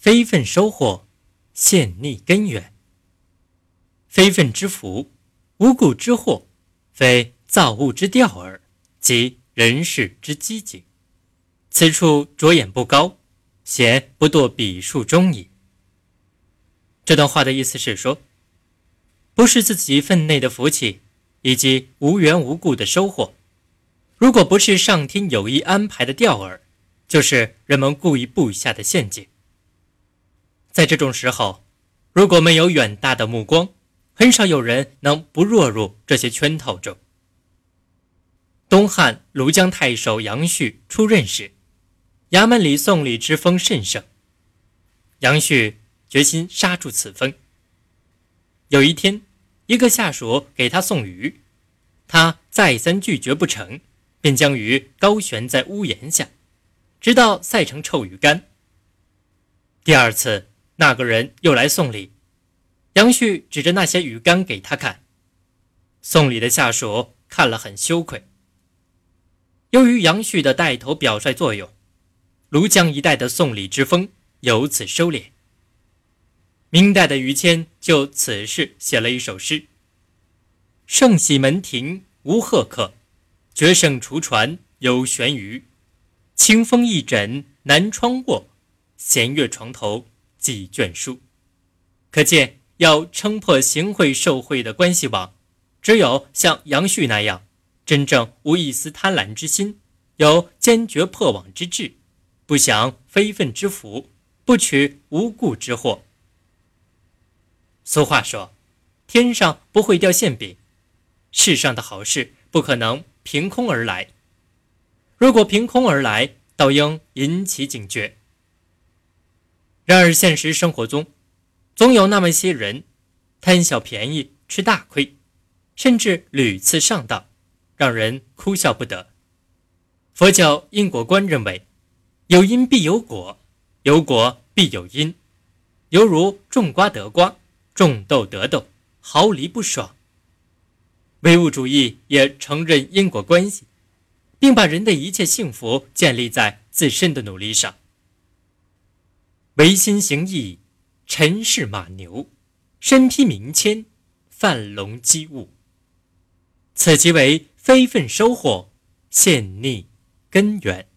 非分收获，陷逆根源。非分之福，无故之祸，非造物之调耳，即人世之机警。此处着眼不高，贤不堕笔数中矣。这段话的意思是说，不是自己分内的福气，以及无缘无故的收获，如果不是上天有意安排的钓饵，就是人们故意布下的陷阱。在这种时候，如果没有远大的目光，很少有人能不落入这些圈套中。东汉庐江太守杨旭出任时，衙门里送礼之风甚盛。杨旭决心刹住此风。有一天，一个下属给他送鱼，他再三拒绝不成，便将鱼高悬在屋檐下，直到晒成臭鱼干。第二次，那个人又来送礼，杨旭指着那些鱼竿给他看。送礼的下属看了很羞愧。由于杨旭的带头表率作用。庐江一带的送礼之风由此收敛。明代的于谦就此事写了一首诗：“圣喜门庭无贺客，绝胜厨船有悬鱼。清风一枕南窗卧，闲月床头几卷书。”可见，要撑破行贿受贿的关系网，只有像杨旭那样，真正无一丝贪婪之心，有坚决破网之志。不享非分之福，不取无故之祸。俗话说：“天上不会掉馅饼，世上的好事不可能凭空而来。如果凭空而来，倒应引起警觉。”然而现实生活中，总有那么些人贪小便宜、吃大亏，甚至屡次上当，让人哭笑不得。佛教因果观认为。有因必有果，有果必有因，犹如种瓜得瓜，种豆得豆，毫厘不爽。唯物主义也承认因果关系，并把人的一切幸福建立在自身的努力上。唯心行意，尘世马牛，身披名签，犯龙积物。此即为非分收获，陷逆根源。